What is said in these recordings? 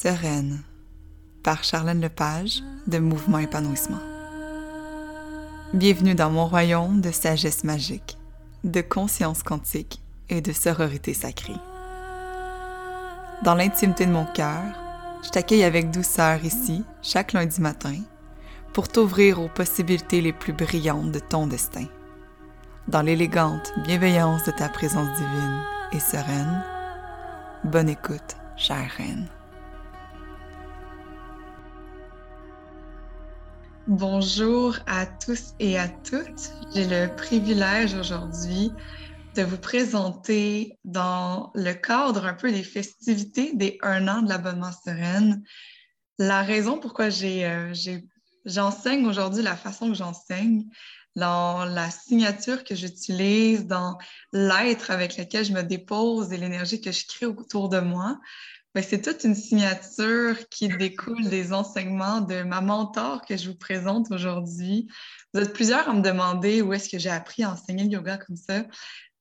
Sereine par Charlène Lepage de Mouvement Épanouissement. Bienvenue dans mon royaume de sagesse magique, de conscience quantique et de sororité sacrée. Dans l'intimité de mon cœur, je t'accueille avec douceur ici, chaque lundi matin, pour t'ouvrir aux possibilités les plus brillantes de ton destin. Dans l'élégante bienveillance de ta présence divine et sereine, bonne écoute, chère reine. Bonjour à tous et à toutes. J'ai le privilège aujourd'hui de vous présenter dans le cadre un peu des festivités des un an de l'abonnement sereine la raison pourquoi euh, j'enseigne aujourd'hui la façon que j'enseigne, dans la signature que j'utilise, dans l'être avec lequel je me dépose et l'énergie que je crée autour de moi. Ben, c'est toute une signature qui découle des enseignements de ma mentor que je vous présente aujourd'hui. Vous êtes plusieurs à me demander où est-ce que j'ai appris à enseigner le yoga comme ça.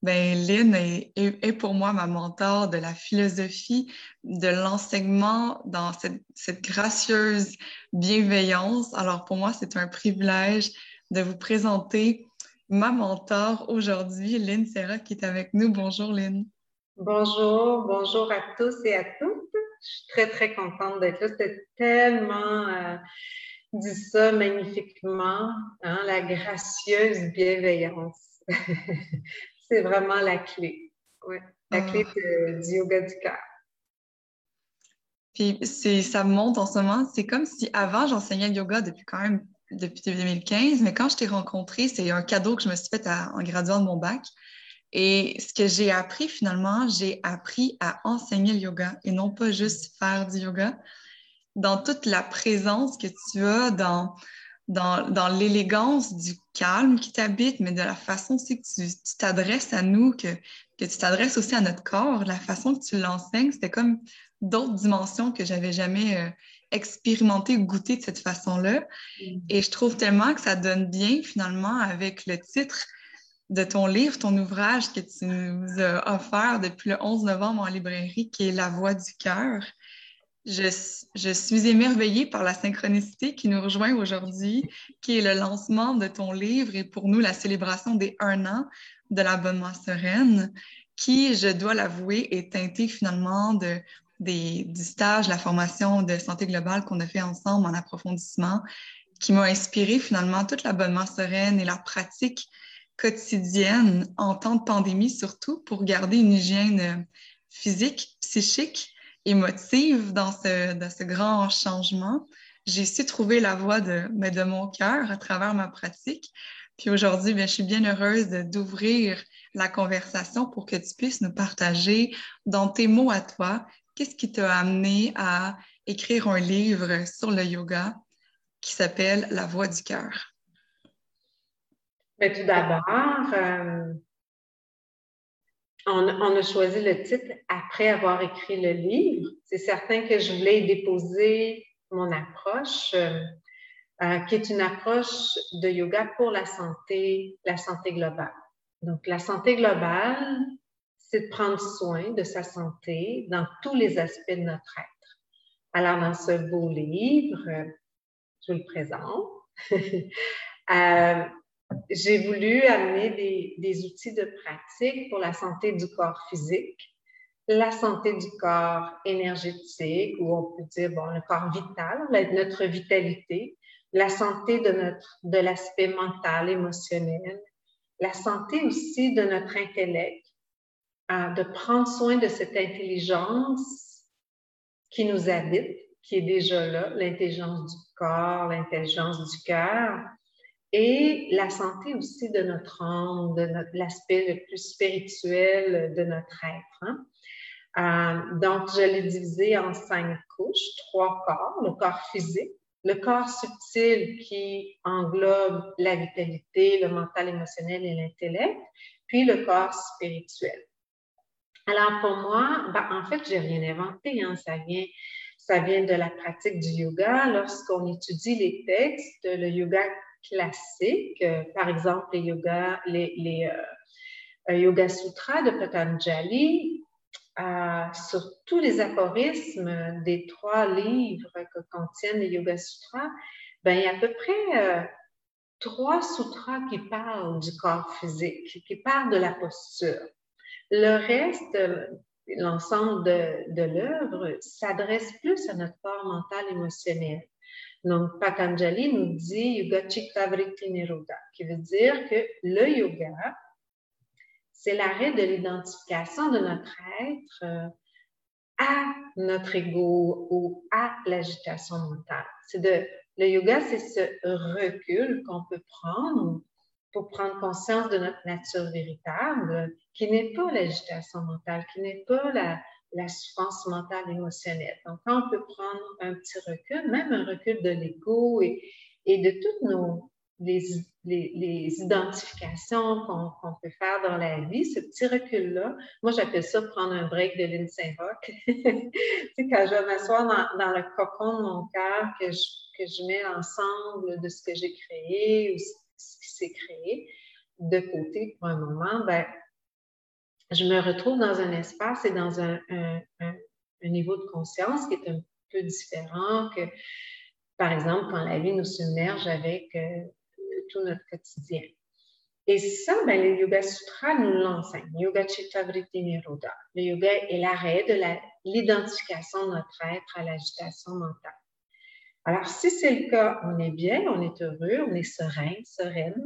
Ben, Lynn est, pour moi ma mentor de la philosophie, de l'enseignement dans cette, cette, gracieuse bienveillance. Alors pour moi, c'est un privilège de vous présenter ma mentor aujourd'hui, Lynn Serra, qui est avec nous. Bonjour Lynn. Bonjour, bonjour à tous et à toutes. Je suis très, très contente d'être là. C'était tellement euh, dit ça magnifiquement, hein, la gracieuse bienveillance. C'est vraiment la clé. Ouais, la clé ah. du yoga du cœur. Puis ça me monte en ce moment. C'est comme si avant, j'enseignais le yoga depuis quand même depuis 2015, mais quand je t'ai rencontré, c'est un cadeau que je me suis fait en graduant de mon bac. Et ce que j'ai appris finalement, j'ai appris à enseigner le yoga et non pas juste faire du yoga. Dans toute la présence que tu as, dans, dans, dans l'élégance du calme qui t'habite, mais de la façon aussi que tu t'adresses à nous, que, que tu t'adresses aussi à notre corps, la façon que tu l'enseignes, c'était comme d'autres dimensions que j'avais jamais euh, expérimenté ou goûté de cette façon-là. Mm. Et je trouve tellement que ça donne bien finalement avec le titre de ton livre, ton ouvrage que tu nous as offert depuis le 11 novembre en librairie, qui est La Voix du cœur. Je, suis émerveillée par la synchronicité qui nous rejoint aujourd'hui, qui est le lancement de ton livre et pour nous la célébration des un an de l'abonnement sereine, qui, je dois l'avouer, est teintée finalement de, du stage, la formation de santé globale qu'on a fait ensemble en approfondissement, qui m'a inspiré finalement toute l'abonnement sereine et la pratique quotidienne en temps de pandémie, surtout pour garder une hygiène euh, physique, psychique, émotive dans ce, dans ce grand changement. J'ai su trouver la voie de, de mon cœur à travers ma pratique. Puis aujourd'hui, je suis bien heureuse d'ouvrir la conversation pour que tu puisses nous partager dans tes mots à toi, qu'est-ce qui t'a amené à écrire un livre sur le yoga qui s'appelle La voix du cœur? Mais tout d'abord, euh, on, a choisi le titre après avoir écrit le livre. C'est certain que je voulais déposer mon approche, euh, euh, qui est une approche de yoga pour la santé, la santé globale. Donc, la santé globale, c'est de prendre soin de sa santé dans tous les aspects de notre être. Alors, dans ce beau livre, je vous le présente. j'ai voulu amener des, outils de pratique pour la santé du corps physique, la santé du corps énergétique, ou on peut dire, bon, le corps vital, notre vitalité, la santé de, notre, de l'aspect mental, émotionnel, la santé aussi de notre intellect, hein, de prendre soin de cette intelligence qui nous habite, qui est déjà là, l'intelligence du corps, l'intelligence du cœur, et la santé aussi de notre âme, de l'aspect le plus spirituel de notre être. Hein. Euh, donc, je l'ai divisé en cinq couches, trois corps, le corps physique, le corps subtil qui englobe la vitalité, le mental émotionnel et l'intellect, puis le corps spirituel. Alors, pour moi, ben, en fait, j'ai rien inventé, hein, ça vient ça vient de la pratique du yoga. Lorsqu'on étudie les textes, le yoga classiques, euh, par exemple les yoga, les, les euh, Yoga Sutras de Patanjali, sur tous les aphorismes des trois livres que contiennent les Yoga Sutras, ben, il y a à peu près trois sutras qui parlent du corps physique, qui parlent de la posture. Le reste, l'ensemble de, de l'œuvre s'adresse plus à notre corps mental émotionnel. Donc, Patanjali nous dit Yoga Chitta Vritti Nirodha, qui veut dire que le yoga, c'est l'arrêt de l'identification de notre être euh, à notre ego ou à l'agitation mentale. C'est le yoga, c'est ce recul qu'on peut prendre pour prendre conscience de notre nature véritable, qui n'est pas l'agitation mentale, qui n'est pas la, souffrance mentale émotionnelle. Donc, quand on peut prendre un petit recul, même un recul de l'ego et, de toutes nos les, identifications qu'on peut faire dans la vie, ce petit recul-là, moi j'appelle ça prendre un break de l'Insaint Rock. tu quand je vais m'asseoir dans, dans, le cocon de mon cœur, que je que je mets l'ensemble de ce que j'ai créé ou ce qui s'est créé de côté pour un moment, ben, je me retrouve dans un espace et dans un, niveau de conscience qui est un peu différent que, par exemple, quand la vie nous submerge avec euh, tout notre quotidien. Et ça, ben, le Yoga Sutra nous l'enseigne. Yoga Chitta Vritti Nirodha. Le yoga est l'arrêt de l'identification de notre être à l'agitation mentale. Alors, si c'est le cas, on est bien, on est heureux, on est serein, sereine.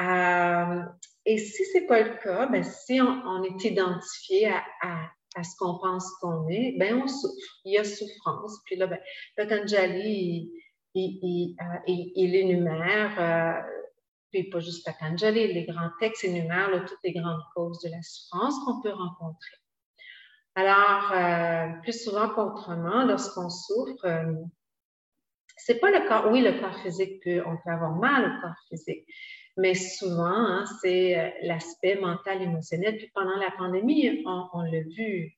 Euh, et si ce n'est pas le cas, ben, si on, est identifié à, ce qu'on pense qu'on est, ben, on souffre. Il y a souffrance. Puis là, ben, Patanjali, il, il, il, euh, énumère, euh, puis pas juste Patanjali, les grands textes énumèrent toutes les grandes causes de la souffrance qu'on peut rencontrer. Alors, plus souvent qu'autrement, lorsqu'on souffre, c'est pas le corps, oui, le corps physique peut, on peut avoir mal au corps physique, mais souvent, hein, c'est euh, l'aspect mental, émotionnel. Puis pendant la pandémie, on, l'a vu.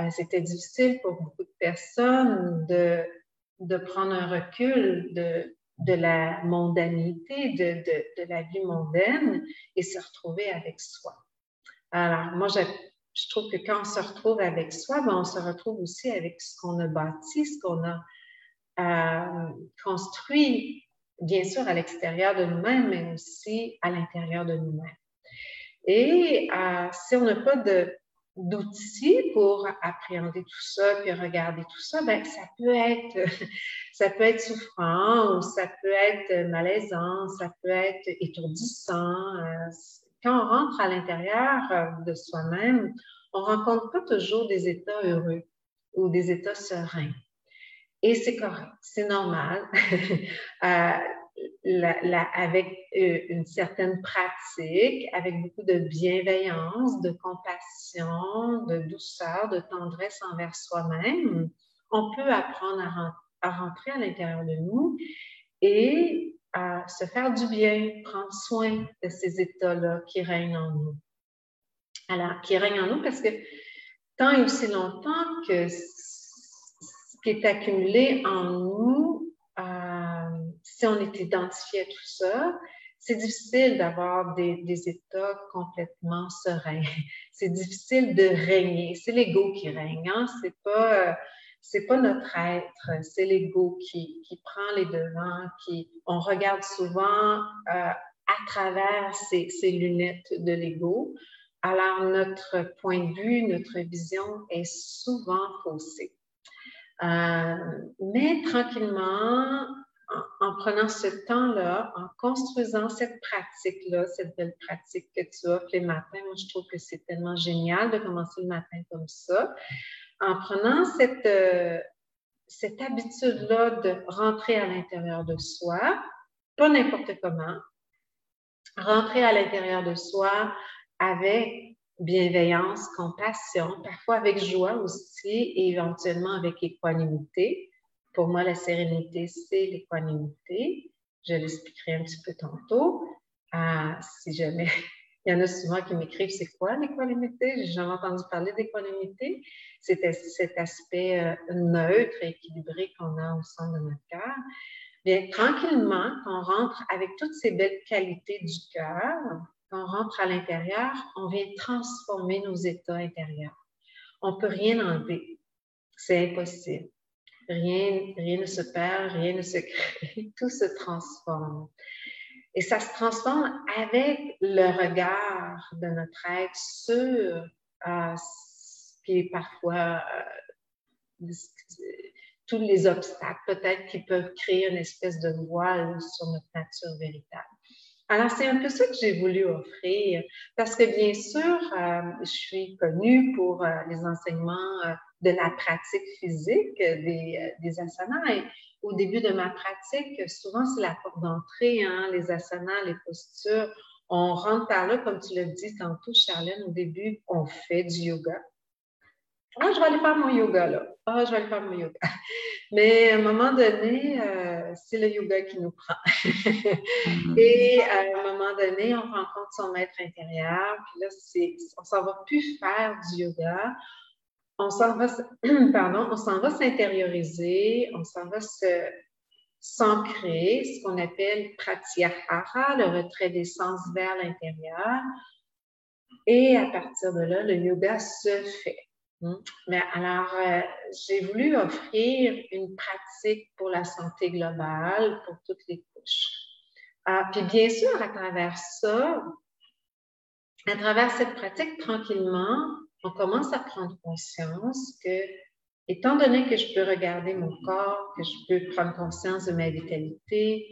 Euh, c'était difficile pour beaucoup de personnes de, de prendre un recul de, de la mondanité, de, de, de, la vie mondaine et se retrouver avec soi. Alors, moi, je, je trouve que quand on se retrouve avec soi, ben, on se retrouve aussi avec ce qu'on a bâti, ce qu'on a euh, construit, bien sûr, à l'extérieur de nous-mêmes, mais aussi à l'intérieur de nous-mêmes. Et euh, si on n'a pas d'outils pour appréhender tout ça, puis regarder tout ça, ben, ça peut être, ça peut être souffrant ou ça peut être malaisant, ça peut être étourdissant. Euh, quand on rentre à l'intérieur de soi-même, on rencontre pas toujours des états heureux ou des états sereins. Et c'est correct, c'est normal. euh, avec euh, une certaine pratique, avec beaucoup de bienveillance, de compassion, de douceur, de tendresse envers soi-même, on peut apprendre à, rentrer à l'intérieur de nous et à se faire du bien, prendre soin de ces états-là qui règnent en nous. Alors, qui règnent en nous parce que tant et aussi longtemps que qui est accumulé en nous, euh, si on est identifié à tout ça, c'est difficile d'avoir des, états complètement sereins. C'est difficile de régner. C'est l'ego qui règne. Hein? C'est pas, pas notre être. C'est l'ego qui, prend les devants. Qui, on regarde souvent euh, à travers ces lunettes de l'ego. Alors notre point de vue, notre vision est souvent faussée. Euh, mais tranquillement, en, prenant ce temps-là, en construisant cette pratique-là, cette belle pratique que tu offres les matins, moi je trouve que c'est tellement génial de commencer le matin comme ça. En prenant cette, euh, cette habitude-là de rentrer à l'intérieur de soi, pas n'importe comment, rentrer à l'intérieur de soi avec bienveillance, compassion, parfois avec joie aussi et éventuellement avec équanimité. Pour moi, la sérénité, c'est l'équanimité. Je l'expliquerai un petit peu tantôt. Ah, si jamais, il y en a souvent qui m'écrivent, c'est quoi l'équanimité? J'ai jamais entendu parler d'équanimité. C'est cet aspect euh, neutre et équilibré qu'on a au sein de notre cœur. Bien, tranquillement, on rentre avec toutes ces belles qualités du cœur, quand on rentre à l'intérieur, on vient transformer nos états intérieurs. On ne peut rien enlever. C'est impossible. Rien, rien ne se perd, rien ne se crée, tout se transforme. Et ça se transforme avec le regard de notre être sur euh, puis parfois euh, tous les obstacles peut-être qui peuvent créer une espèce de voile sur notre nature véritable. Alors, c'est un peu ça que j'ai voulu offrir, parce que bien sûr, euh, je suis connue pour euh, les enseignements de la pratique physique des, asanas. Au début de ma pratique, souvent, c'est la porte d'entrée, hein, les asanas, les postures. On rentre par là, comme tu l'as dit tantôt, Charlène, au début, on fait du yoga. Ah, je vais aller faire mon yoga là. Ah, je vais aller faire mon yoga. Mais à un moment donné, euh, c'est le yoga qui nous prend. Mm-hmm. Et à un moment donné, on rencontre son maître intérieur. Puis là, on s'en va plus faire du yoga. On s'en va, pardon, on s'en va s'intérioriser, on s'en va se s'ancrer, ce qu'on appelle pratyahara, le retrait des sens vers l'intérieur. Et à partir de là, le yoga se fait. Hmm. Mais alors, euh, j'ai voulu offrir une pratique pour la santé globale, pour toutes les couches. Ah, puis bien sûr, à travers ça, à travers cette pratique, tranquillement, on commence à prendre conscience que, étant donné que je peux regarder mon corps, que je peux prendre conscience de ma vitalité,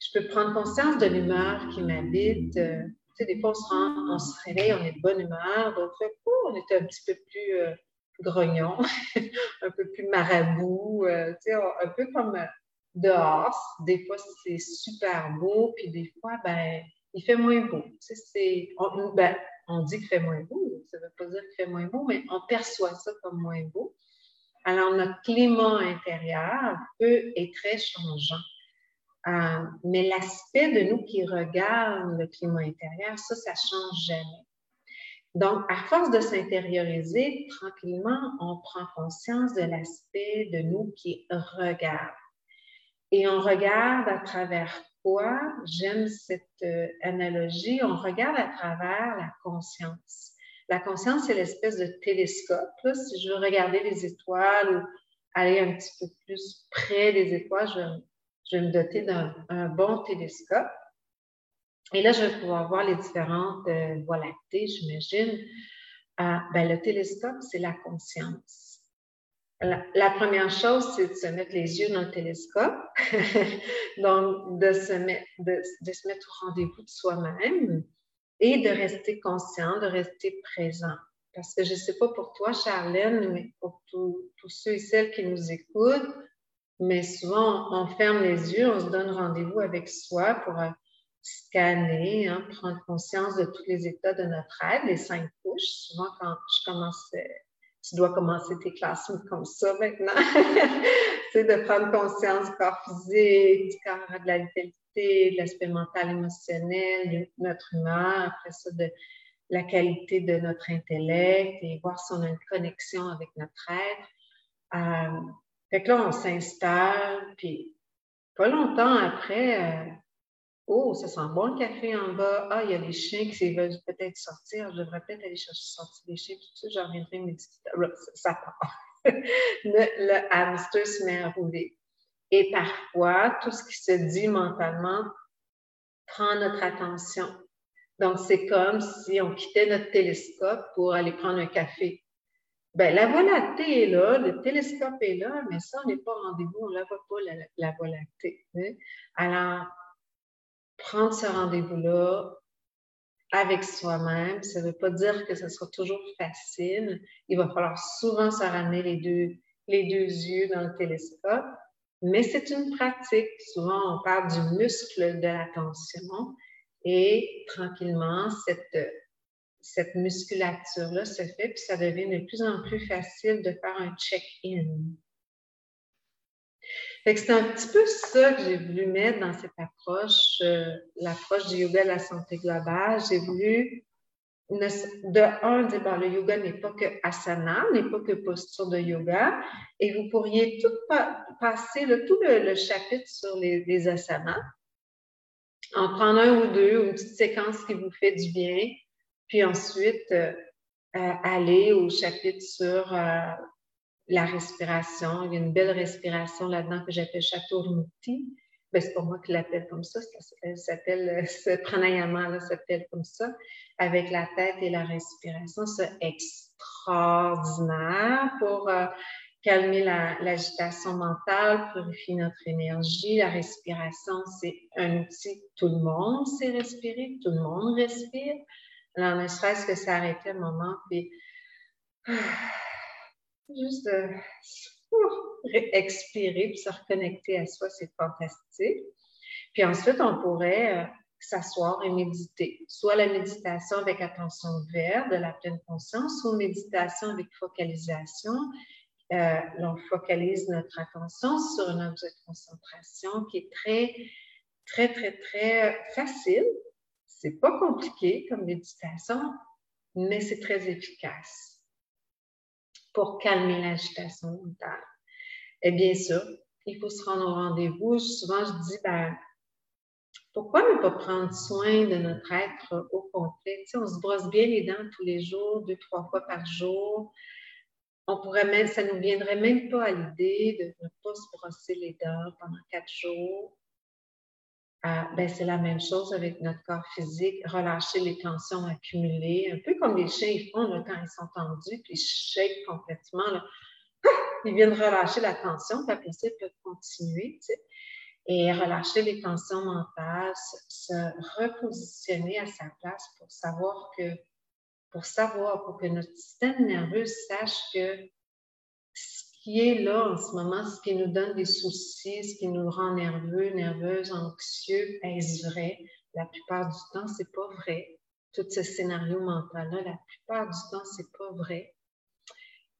je peux prendre conscience de l'humeur qui m'habite. Euh, tu sais, des fois, on se, rend, on réveille, on est de bonne humeur, d'autres fois, on est un petit peu plus euh, grognon, un peu plus marabout, euh, un peu comme euh, dehors. Des fois, c'est super beau, puis des fois, ben, il fait moins beau. On, ben, on dit qu'il fait moins beau, ça ne veut pas dire qu'il fait moins beau, mais on perçoit ça comme moins beau. Alors, notre climat intérieur peut être très changeant. Euh, mais l'aspect de nous qui regarde le climat intérieur, ça, ça ne change jamais. Donc, à force de s'intérioriser, tranquillement, on prend conscience de l'aspect de nous qui regarde. Et on regarde à travers quoi? J'aime cette euh, analogie. On regarde à travers la conscience. La conscience, c'est l'espèce de télescope. Si je veux regarder les étoiles ou aller un petit peu plus près des étoiles, je, je vais me doter d'un bon télescope. Et là, je vais pouvoir voir les différentes euh, voies lactées, j'imagine. Euh, ben, le télescope, c'est la conscience. La, première chose, c'est de se mettre les yeux dans le télescope, donc de se, mettre, de, se mettre au rendez-vous de soi-même et de rester conscient, de rester présent. Parce que je ne sais pas pour toi, Charlène, mais pour tous ceux et celles qui nous écoutent, mais souvent, on ferme les yeux, on se donne rendez-vous avec soi pour euh, scanner, hein, prendre conscience de tous les états de notre être, les cinq couches. Souvent, quand je commence, tu dois commencer tes classes comme ça maintenant, c'est de prendre conscience du corps physique, du corps de la vitalité, de l'aspect mental, émotionnel, de notre humeur, après ça, de la qualité de notre intellect et voir si on a une connexion avec notre être. Euh, fait que là, on s'installe, puis pas longtemps après, euh, Oh, ça sent bon le café en bas. Ah, il y a des chiens qui veulent peut-être sortir. Je devrais peut-être aller chercher sortir des chiens. Tout ça, j'en reviendrai méditer. Ça part. le, hamster se met à rouler. Et parfois, tout ce qui se dit mentalement prend notre attention. Donc, c'est comme si on quittait notre télescope pour aller prendre un café. Ben, la Voie lactée est là, le télescope est là, mais ça, on n'est pas au rendez-vous, on ne la voit pas, la, la Voie lactée. Hein. Alors, prendre ce rendez-vous-là avec soi-même. Ça ne veut pas dire que ce sera toujours facile. Il va falloir souvent se ramener les deux, yeux dans le télescope, mais c'est une pratique. Souvent, on parle du muscle de l'attention et tranquillement, cette, cette musculature-là se fait, puis ça devient de plus en plus facile de faire un check-in c'est un petit peu ça que j'ai voulu mettre dans cette approche, euh, l'approche du yoga de la santé globale. J'ai voulu, de un, dire, bon, le yoga n'est pas que asana, n'est pas que posture de yoga, et vous pourriez tout passer, le, tout le, chapitre sur les, asanas. en prendre un ou deux, ou une petite séquence qui vous fait du bien, puis ensuite euh, aller au chapitre sur la respiration. Il y a une belle respiration là-dedans que j'appelle Chaturmuti. Ben, c'est pour moi qui l'appelle comme ça. Ça s'appelle, ce pranayama s'appelle comme ça, avec la tête et la respiration. C'est extraordinaire pour euh, calmer l'agitation mentale, purifier notre énergie. La respiration, c'est un outil. Tout le monde sait respirer, tout le monde respire. Alors, ne serait-ce que s'arrêter un moment, puis juste de expirer puis se reconnecter à soi, c'est fantastique. Puis ensuite, on pourrait euh, s'asseoir et méditer, soit la méditation avec attention ouverte, de la pleine conscience, ou méditation avec focalisation. Euh, on focalise notre attention sur un objet de concentration qui est très, très, très, très facile. C'est pas compliqué comme méditation, mais c'est très efficace pour calmer l'agitation mentale. Et bien sûr, il faut se rendre au rendez-vous. Souvent, je dis, ben, pourquoi ne pas prendre soin de notre être au complet? on se brosse bien les dents tous les jours, deux, trois fois par jour. On pourrait même, ça ne nous viendrait même pas à l'idée de ne pas se brosser les dents pendant quatre jours. Ah, ben, c'est la même chose avec notre corps physique, relâcher les tensions accumulées, un peu comme les chiens font quand ils sont tendus, puis ils shake complètement. Ils viennent relâcher la tension, puis après ça, ils peuvent continuer. Et relâcher les tensions mentales, se, repositionner à sa place pour savoir que, pour savoir, pour que notre système nerveux sache que qui est là en ce moment, ce qui nous donne des soucis, ce qui nous rend nerveux, nerveuses, anxieux, est-ce vrai? La plupart du temps, c'est pas vrai. Tout ce scénario mental-là, la plupart du temps, c'est pas vrai.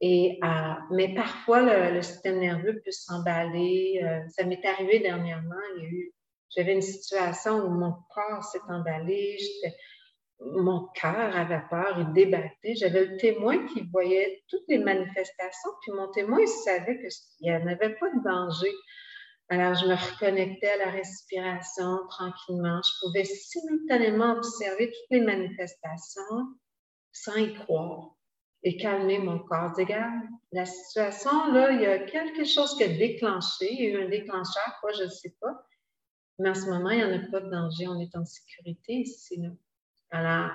Et, euh, mais parfois, le, système nerveux peut s'emballer. Euh, ça m'est arrivé dernièrement. Il y a eu, j'avais une situation où mon corps s'est emballé. Mon cœur avait peur, il débattait. J'avais le témoin qui voyait toutes les manifestations, puis mon témoin savait qu'il n'y en avait pas de danger. Alors, je me reconnectais à la respiration tranquillement. Je pouvais simultanément observer toutes les manifestations sans y croire et calmer mon corps. Regarde, la situation, là, il y a quelque chose qui a déclenché. Il y a eu un déclencheur, quoi, je ne sais pas. Mais en ce moment, il n'y en a pas de danger. On est en sécurité ici. Alors,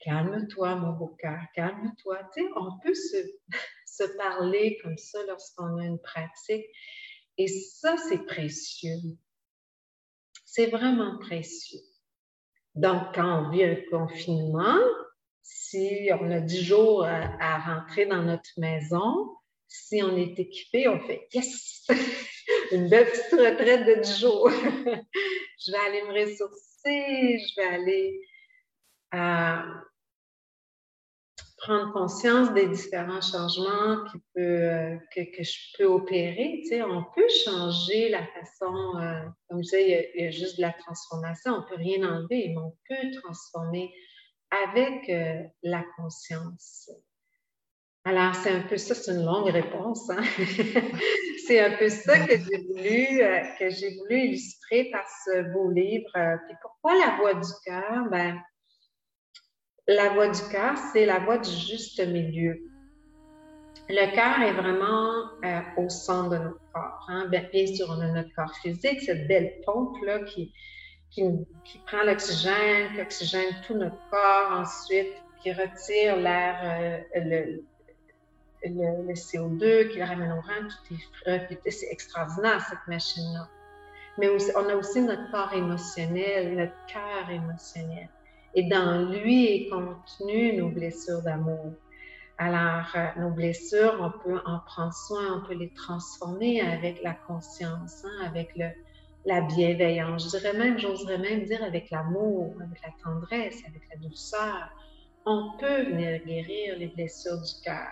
calme-toi, mon beau cœur, calme-toi. Tu sais, on peut se, parler comme ça lorsqu'on a une pratique. Et ça, c'est précieux. C'est vraiment précieux. Donc, quand on vit un confinement, si on a dix jours à, rentrer dans notre maison, si on est équipé, on fait yes! Une belle petite retraite de dix jours. je vais aller me ressourcer, je vais aller prendre conscience des différents changements euh, que, je peux opérer. On peut changer la façon, euh, comme je disais, il y, a, juste de la transformation, on ne peut rien enlever, mais on peut transformer avec euh, la conscience. Alors, c'est un peu ça, c'est une longue réponse. Hein. c'est un peu ça que j'ai voulu, que j'ai voulu illustrer par ce beau livre. Puis pourquoi la voix du cœur? Ben, la voix du cœur, c'est la voix du juste milieu. Le cœur est vraiment euh, au centre de notre corps. Hein. Bien, sûr, on a notre corps physique, cette belle pompe-là qui, qui, prend l'oxygène, qui oxygène tout notre corps, ensuite qui retire l'air, euh, le, le, CO2, qui le ramène au rein, tout est. C'est extraordinaire, cette machine-là. Mais on a aussi notre corps émotionnel, notre cœur émotionnel et dans lui est contenu nos blessures d'amour. Alors, euh, nos blessures, on peut en prendre soin, on peut les transformer avec la conscience, hein, avec la bienveillance. Je dirais même, j'oserais même dire avec l'amour, avec la tendresse, avec la douceur. On peut venir guérir les blessures du cœur.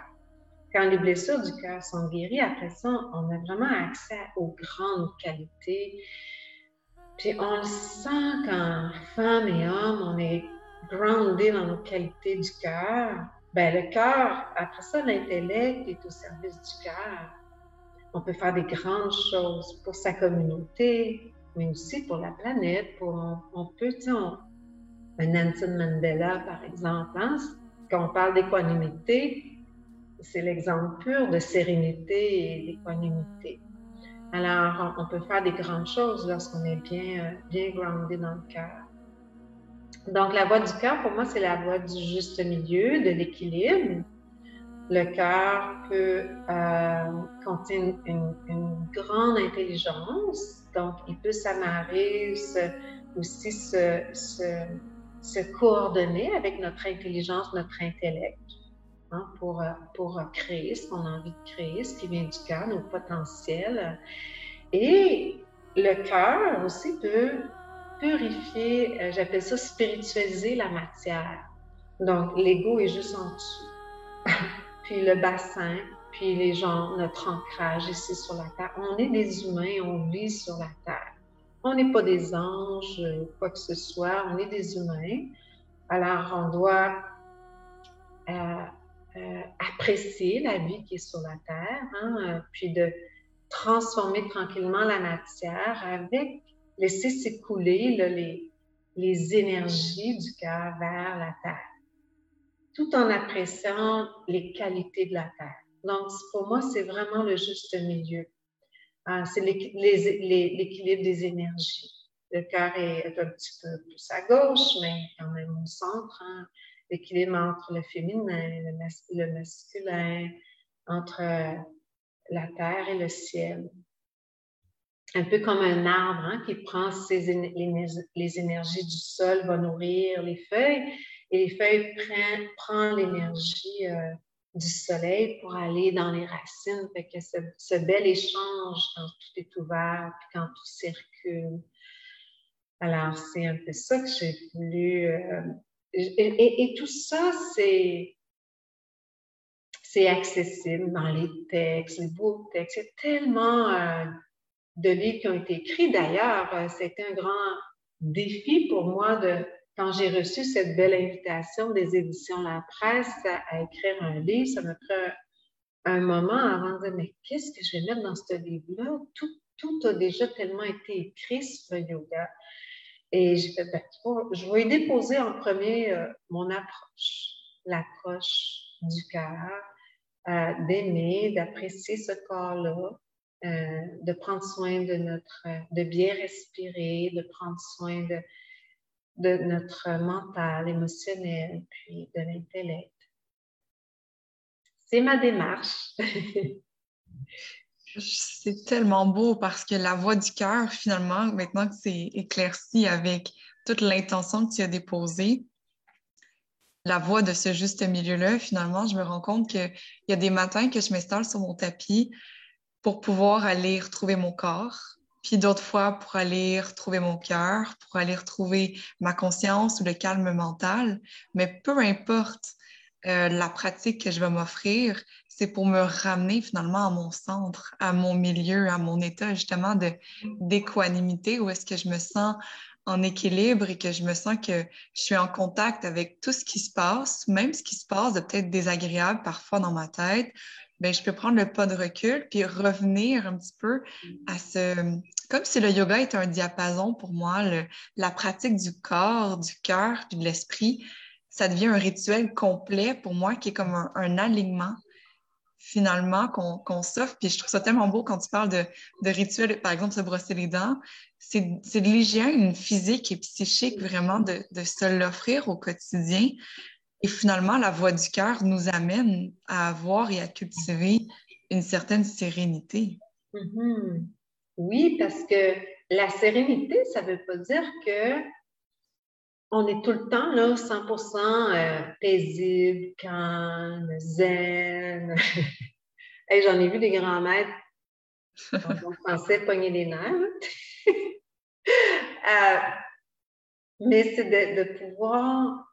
Quand les blessures du cœur sont guéries, après ça, on a vraiment accès aux grandes qualités puis on le sent quand femme et homme, on est groundé dans nos qualités du cœur. Ben le cœur, après ça, l'intellect est au service du cœur. On peut faire des grandes choses pour sa communauté, mais aussi pour la planète. Pour, on, peut, tu sais, un Nelson Mandela, par exemple, hein, quand on parle d'équanimité, c'est l'exemple pur de sérénité et d'équanimité. Alors, on peut faire des grandes choses lorsqu'on est bien, euh, bien groundé dans le cœur. Donc, la voie du cœur, pour moi, c'est la voie du juste milieu, de l'équilibre. Le cœur peut euh, contenir une, grande intelligence, donc il peut s'amarrer, aussi se, se, coordonner avec notre intelligence, notre intellect. Hein, pour, pour créer ce qu'on a envie de créer, ce qui vient du cœur, nos potentiels. Et le cœur aussi peut purifier, euh, j'appelle ça spiritualiser la matière. Donc, l'ego est juste en dessous. puis le bassin, puis les gens, notre ancrage ici sur la terre. On est des humains, on vit sur la terre. On n'est pas des anges, quoi que ce soit, on est des humains. Alors, on doit euh, euh, apprécier la vie qui est sur la Terre, hein, euh, puis de transformer tranquillement la matière avec laisser s'écouler les, énergies du cœur vers la Terre, tout en appréciant les qualités de la Terre. Donc, pour moi, c'est vraiment le juste milieu. Euh, c'est l'équilibre des énergies. Le cœur est un petit peu plus à gauche, mais quand même au centre. Hein l'équilibre entre le féminin, le, masculin, entre euh, la terre et le ciel. Un peu comme un arbre hein, qui prend les, énergies du sol, va nourrir les feuilles, et les feuilles prennent, l'énergie euh, du soleil pour aller dans les racines. Fait que ce, bel échange quand tout est ouvert, puis quand tout circule. Alors, c'est un peu ça que j'ai voulu euh, et, tout ça, c'est, accessible dans les textes, les beaux textes. Il y a tellement euh, de livres qui ont été écrits. D'ailleurs, euh, c'était un grand défi pour moi quand j'ai reçu cette belle invitation des éditions La Presse à, écrire un livre. Ça m'a pris un, moment avant de dire, mais qu'est-ce que je vais mettre dans ce livre-là? Tout a déjà tellement été écrit sur le yoga. Et ben, je vais déposer en premier euh, mon approche, l'approche du cœur, euh, d'aimer, d'apprécier ce corps-là, euh, de prendre soin de notre, de bien respirer, de prendre soin de notre mental, émotionnel, puis de l'intellect. C'est ma démarche. C'est tellement beau parce que la voix du cœur, finalement, maintenant que c'est éclairci avec toute l'intention que tu as déposée, la voix de ce juste milieu-là, finalement, je me rends compte qu'il y a des matins que je m'installe sur mon tapis pour pouvoir aller retrouver mon corps, puis d'autres fois pour aller retrouver mon cœur, pour aller retrouver ma conscience ou le calme mental. Mais peu importe euh, la pratique que je vais m'offrir, c'est pour me ramener finalement à mon centre, à mon milieu, à mon état justement de d'équanimité, où est-ce que je me sens en équilibre et que je me sens que je suis en contact avec tout ce qui se passe, même ce qui se passe de peut-être désagréable parfois dans ma tête, ben je peux prendre le pas de recul puis revenir un petit peu à ce comme si le yoga était un diapason pour moi, la pratique du corps, du cœur puis de l'esprit, ça devient un rituel complet pour moi qui est comme un alignement finalement qu'on s'offre. Puis je trouve ça tellement beau quand tu parles de, de rituels, par exemple, se brosser les dents. C'est de l'hygiène physique et psychique vraiment de, de se l'offrir au quotidien. Et finalement, la voix du cœur nous amène à avoir et à cultiver une certaine sérénité. Mm-hmm. Oui, parce que la sérénité, ça ne veut pas dire que on est tout le temps là, 100% euh, paisible, calme, zen. J'en ai vu des grands maîtres en français pogner les nerfs. Euh, mais c'est de, pouvoir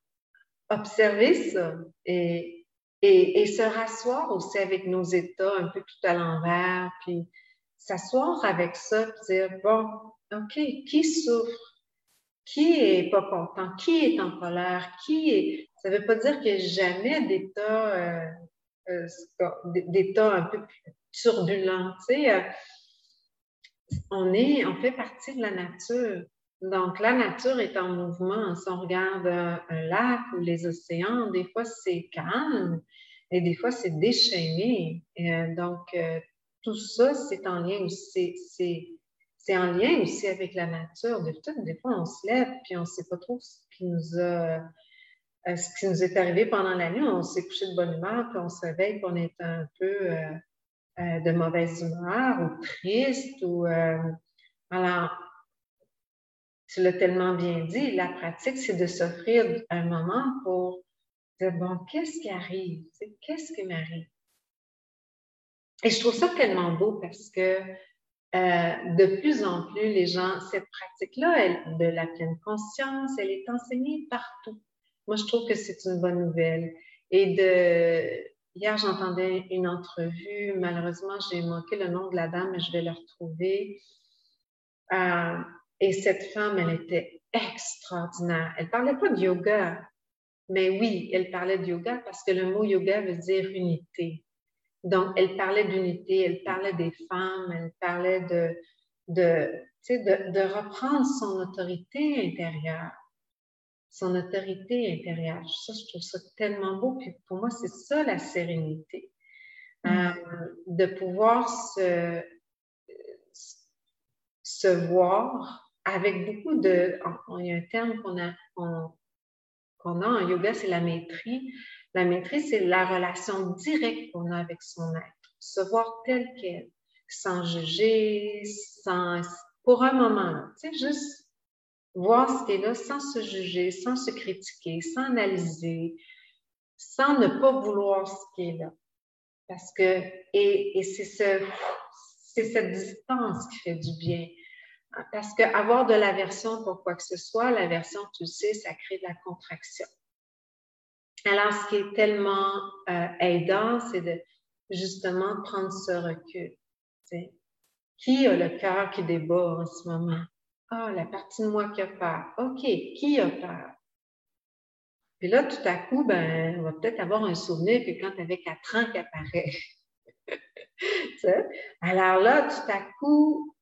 observer ça et, et, et, se rasseoir aussi avec nos états un peu tout à l'envers, puis s'asseoir avec ça, puis dire, bon, OK, qui souffre? Qui est pas content, qui est en colère, qui est. Ça ne veut pas dire qu'il n'y a jamais d'état, euh, euh, un peu turbulent. Euh, on, est, on fait partie de la nature. Donc, la nature est en mouvement. Si on regarde un, lac ou les océans, des fois c'est calme et des fois c'est déchaîné. Euh, donc, euh, tout ça, c'est en lien aussi. C'est en lien aussi avec la nature. Des, des fois, on se lève puis on ne sait pas trop ce qui nous a euh, ce qui nous est arrivé pendant la nuit, on s'est couché de bonne humeur, puis on se réveille, puis on est un peu euh, euh, de mauvaise humeur ou triste. Ou, alors, tu l'as tellement bien dit, la pratique, c'est de s'offrir un moment pour dire, bon, qu'est-ce qui arrive? Qu'est-ce qui m'arrive? Et je trouve ça tellement beau parce que de plus en plus, les gens, cette pratique-là, de la pleine conscience, elle est enseignée partout. Moi, je trouve que c'est une bonne nouvelle. Et de... hier, j'entendais une entrevue. Malheureusement, j'ai manqué le nom de la dame, mais je vais le retrouver. Euh, et cette femme, elle était extraordinaire. Elle parlait pas de yoga, mais oui, elle parlait de yoga parce que le mot yoga veut dire unité. Donc, elle parlait d'unité, elle parlait des femmes, elle parlait de, de, de, de reprendre son autorité intérieure son autorité intérieure. Ça, je trouve ça tellement beau. Puis pour moi, c'est ça la sérénité. Mm. Euh, de pouvoir se, se voir avec beaucoup de... Il y a un terme qu'on a, qu'on a en yoga, c'est la maîtrise. La maîtrise, c'est la relation directe qu'on a avec son être. Se voir tel quel, sans juger, sans... Pour un moment, tu sais, juste voir ce qui est là sans se juger, sans se critiquer, sans analyser, sans ne pas vouloir ce qui est là. Parce que, et, c'est ce, cette distance qui fait du bien. Parce qu'avoir de l'aversion pour quoi que ce soit, l'aversion, tu sais, ça crée de la contraction. Alors, ce qui est tellement euh, aidant, c'est de justement prendre ce recul. Qui a le cœur qui débat en ce moment? Ah, la partie de moi qui a peur. OK, qui a peur? Puis là, tout à coup, ben, on va peut-être avoir un souvenir que quand tu avais quatre ans qui apparaît. Alors là, tout à coup,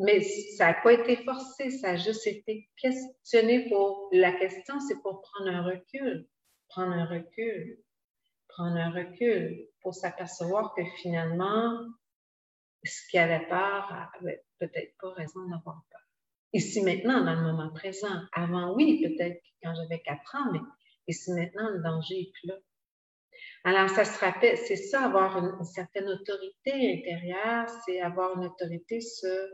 mais ça n'a pas été forcé, ça a juste été questionné pour. La question, c'est pour prendre un recul. Prendre un recul. Prendre un recul pour s'apercevoir que finalement, ce qui avait peur avait peut-être pas raison d'avoir peur ici maintenant, dans le moment présent. Avant, oui, peut-être quand j'avais quatre ans, mais ici maintenant, le danger n'est plus là. Alors, ça se rappelle, c'est ça, avoir une, certaine autorité intérieure, c'est avoir une autorité sur.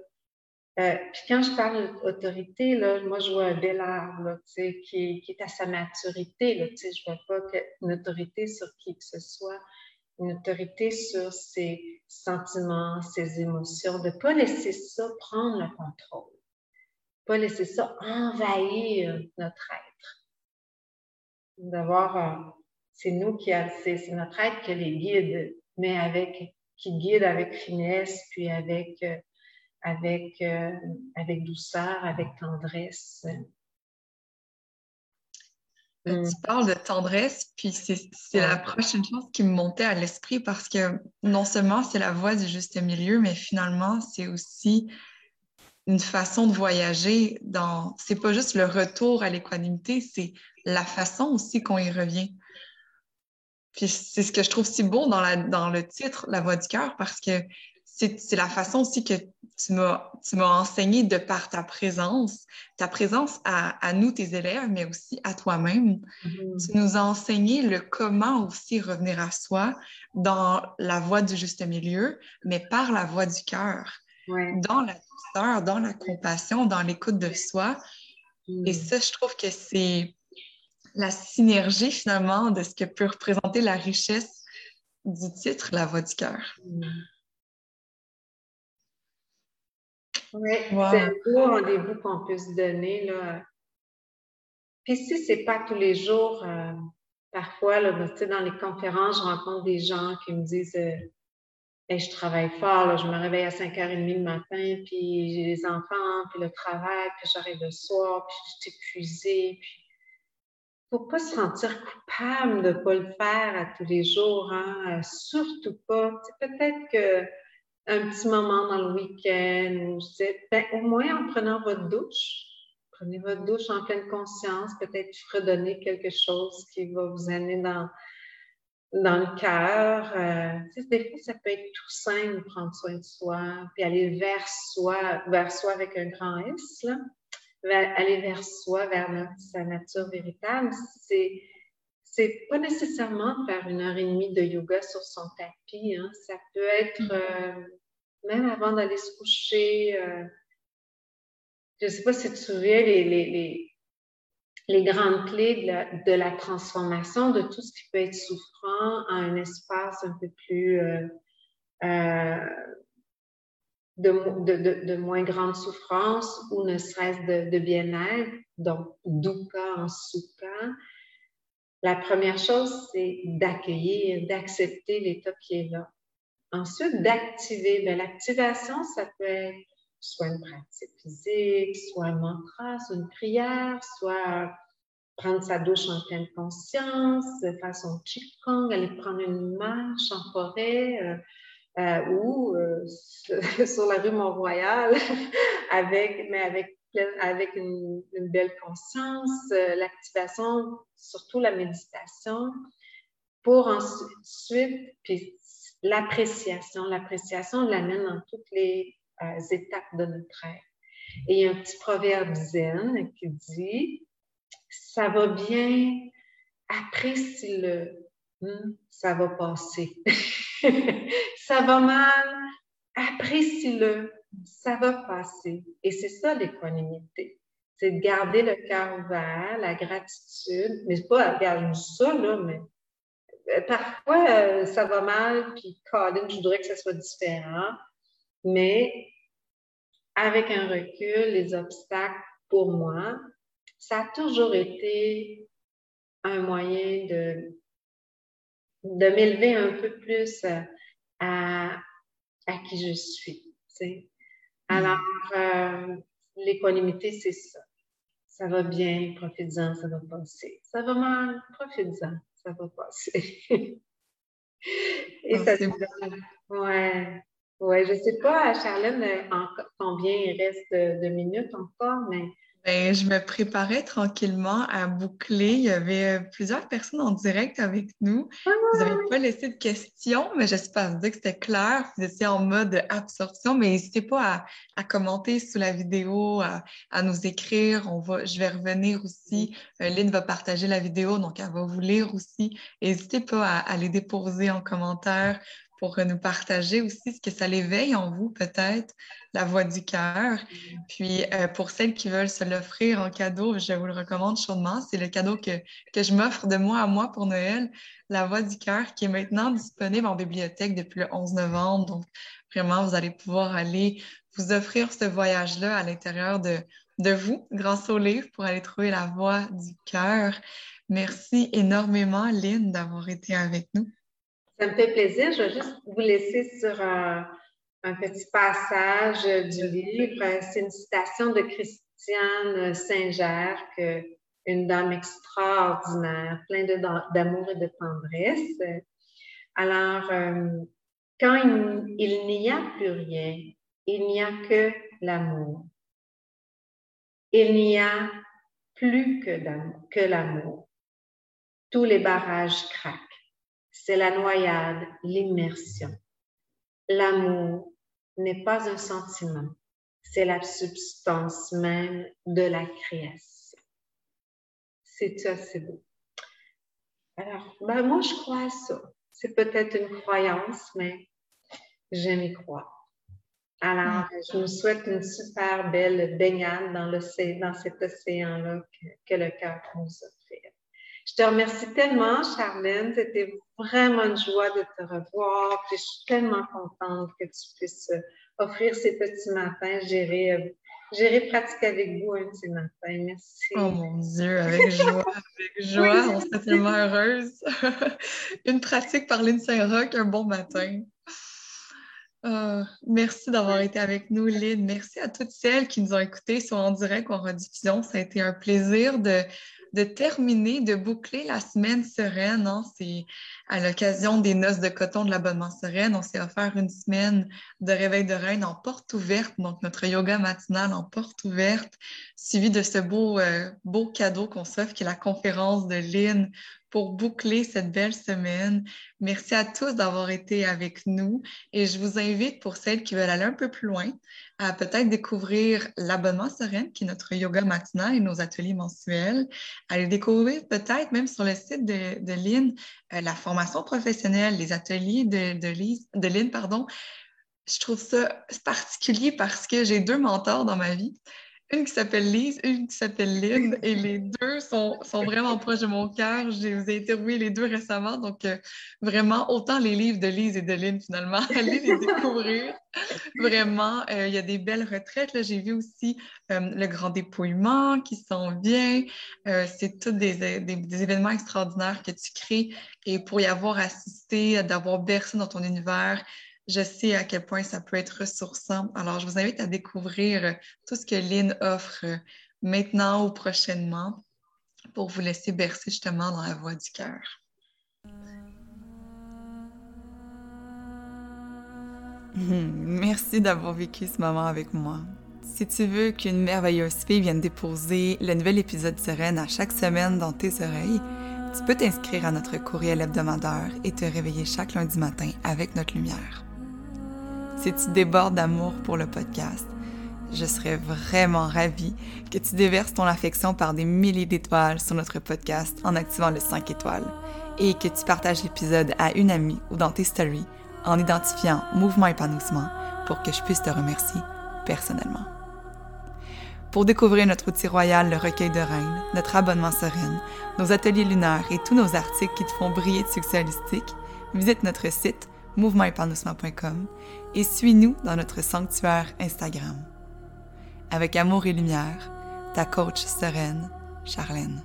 Euh, puis quand je parle d'autorité, là, moi, je vois un bel arbre qui, est à sa maturité. Je ne vois pas une autorité sur qui que ce soit, une autorité sur ses sentiments, ses émotions, de ne pas laisser ça prendre le contrôle pas laisser ça envahir notre être. D'avoir, euh, c'est nous qui, c'est notre être qui les guide, mais avec, qui guide avec finesse, puis avec, euh, avec, euh, avec douceur, avec tendresse. Tu hum. parles de tendresse, puis c'est la prochaine chose qui me montait à l'esprit parce que non seulement c'est la voie du juste milieu, mais finalement c'est aussi une façon de voyager dans. C'est pas juste le retour à l'équanimité, c'est la façon aussi qu'on y revient. Puis c'est ce que je trouve si beau dans, la, dans le titre, La voix du cœur, parce que c'est la façon aussi que tu m'as enseigné de par ta présence, ta présence à, à nous, tes élèves, mais aussi à toi-même. Mm-hmm. Tu nous as enseigné le comment aussi revenir à soi dans la voie du juste milieu, mais par la voie du cœur. Dans la dans la compassion, dans l'écoute de soi. Et mm. ça, je trouve que c'est la synergie finalement de ce que peut représenter la richesse du titre La voix du cœur. Mm. Oui, c'est un beau rendez-vous qu'on peut se donner. Là. Puis si ce n'est pas tous les jours, euh, parfois, là, ben, dans les conférences, je rencontre des gens qui me disent euh, je travaille fort, je me réveille à 5h30 le matin, puis j'ai les enfants, puis le travail, puis j'arrive le soir, puis je suis épuisée. Puis... Faut pas se sentir coupable de ne pas le faire à tous les jours, hein? Euh, surtout pas. Peut-être que un petit moment dans le week-end ben, au moins en prenant votre douche, prenez votre douche en pleine conscience, peut-être redonner quelque chose qui va vous amener dans, dans le cœur. Euh, des fois, ça peut être tout simple, prendre soin de soi, puis aller vers soi, vers soi avec un grand S, là. aller vers soi, vers sa nature véritable. C'est c'est pas nécessairement faire une heure et demie de yoga sur son tapis. Hein. Ça peut être mm-hmm. euh, même avant d'aller se coucher. Euh, je ne sais pas si tu te souviens les, les, les, grandes clés de la, transformation de tout ce qui peut être souffrant à un espace un peu plus euh, de, de, moins grande souffrance ou ne serait-ce de, bien-être, donc dukkha en sukha. La première chose, c'est d'accueillir, d'accepter l'état qui est là. Ensuite, d'activer. Ben, l'activation, ça peut être soit une pratique physique, soit un mantra, soit une prière, soit prendre sa douche en pleine conscience, faire son qigong, aller prendre une marche en forêt euh, euh, ou euh, sur la rue Mont-Royal, avec, mais avec avec une, belle conscience, euh, l'activation, surtout la méditation, pour ensuite, puis l'appréciation. L'appréciation l'amène dans toutes les euh, étapes de notre être. Et il y a un petit proverbe zen qui dit Ça va bien, apprécie-le, hmm, ça va passer. ça va mal, apprécie-le, ça va passer. Et c'est ça l'équanimité. C'est de garder le cœur ouvert, la gratitude, mais c'est pas regarder ça, là, mais euh, parfois euh, ça va mal, puis Colin, je voudrais que ça soit différent, mais avec un recul, les obstacles, pour moi, ça a toujours été un moyen de, de m'élever un peu plus à, à qui je suis. Alors, euh, l'équanimité, c'est ça. Ça va bien, profite-en, ça va passer. Ça va mal, profite-en, ça va passer. Et ah, ça se donne. Ouais. Ouais, je ne sais pas, Charlène, combien il reste de minutes encore, mais ben, je me préparais tranquillement à boucler. Il y avait plusieurs personnes en direct avec nous. Vous n'avez pas laissé de questions, mais j'espère que c'était clair. Vous étiez en mode absorption, mais n'hésitez pas à, commenter sous la vidéo, à, nous écrire. On va, je vais revenir aussi. Euh, Lynn va partager la vidéo, donc elle va vous lire aussi. N'hésitez pas à, à les déposer en commentaire pour nous partager aussi ce que ça l'éveille en vous, peut-être, la voix du cœur. Puis, euh, pour celles qui veulent se l'offrir en cadeau, je vous le recommande chaudement. C'est le cadeau que, que je m'offre de moi à moi pour Noël, la voix du cœur, qui est maintenant disponible en bibliothèque depuis le 11 novembre. Donc, vraiment, vous allez pouvoir aller vous offrir ce voyage-là à l'intérieur de, de vous, grâce au livre, pour aller trouver la voix du cœur. Merci énormément, Lynn, d'avoir été avec nous. Ça me fait plaisir. Je vais juste vous laisser sur un, petit passage du livre. C'est une citation de Christiane Singer, une dame extraordinaire, pleine d'amour et de tendresse. Alors, euh, quand il, n'y a plus rien, il n'y a que l'amour. Il n'y a plus que l'amour. Tous les barrages craquent c'est la noyade, l'immersion. L'amour n'est pas un sentiment, c'est la substance même de la création. C'est assez beau. Alors, ben moi, je crois à ça. C'est peut-être une croyance, mais j'aime y croire. Alors, je vous souhaite une super belle baignade dans, dans cet océan-là que, que, le cœur nous offre. Je te remercie tellement, Charlène. C'était vraiment une joie de te revoir. je suis tellement contente que tu puisses euh, offrir ces petits matins. J'irai, euh, j'irai pratiquer avec vous un petit matin. Merci. Oh mon Dieu, avec joie, avec joie. On serait tellement heureuse. une pratique par Lynn Saint-Roch un bon matin. Ah, merci d'avoir été avec nous, Lynn. Merci à toutes celles qui nous ont écoutés, soit en direct ou en rediffusion. Ça a été un plaisir de de terminer, de boucler la semaine sereine. Hein. C'est à l'occasion des noces de coton de l'abonnement sereine. On s'est offert une semaine de réveil de reine en porte ouverte, donc notre yoga matinal en porte ouverte, suivi de ce beau, euh, beau cadeau qu'on s'offre qui est la conférence de Lynn pour boucler cette belle semaine. Merci à tous d'avoir été avec nous et je vous invite pour celles qui veulent aller un peu plus loin à peut-être découvrir l'abonnement Sereine qui est notre yoga matinal et nos ateliers mensuels, à les découvrir peut-être même sur le site de, de Lynn, euh, la formation professionnelle, les ateliers de, de, de Lynn, pardon. Je trouve ça particulier parce que j'ai deux mentors dans ma vie une qui s'appelle Lise, une qui s'appelle Lynn, et les deux sont, sont vraiment proches de mon cœur. Je vous ai interviewé les deux récemment, donc euh, vraiment, autant les livres de Lise et de Lynn, finalement, allez les découvrir. vraiment, euh, il y a des belles retraites. J'ai vu aussi euh, le grand dépouillement qui s'en vient. C'est tous des, des, des, événements extraordinaires que tu crées, et pour y avoir assisté, d'avoir bercé dans ton univers, je sais à quel point ça peut être ressourçant. Alors, je vous invite à découvrir euh, tout ce que Lynn offre euh, maintenant ou prochainement pour vous laisser bercer justement dans la voie du cœur. Merci d'avoir vécu ce moment avec moi. Si tu veux qu'une merveilleuse fille vienne déposer le nouvel épisode Sereine à chaque semaine dans tes oreilles, tu peux t'inscrire à notre courriel hebdomadaire et te réveiller chaque lundi matin avec notre lumière si tu débordes d'amour pour le podcast. Je serais vraiment ravie que tu déverses ton affection par des milliers d'étoiles sur notre podcast en activant le 5 étoiles et que tu partages l'épisode à une amie ou dans tes stories en identifiant Mouvement Épanouissement pour que je puisse te remercier personnellement. Pour découvrir notre outil royal, le recueil de reines, notre abonnement sereine, nos ateliers lunaires et tous nos articles qui te font briller de succès holistique, visite notre site mouvementépanouissement.com et suis-nous dans notre sanctuaire Instagram. Avec amour et lumière, ta coach sereine, Charlène.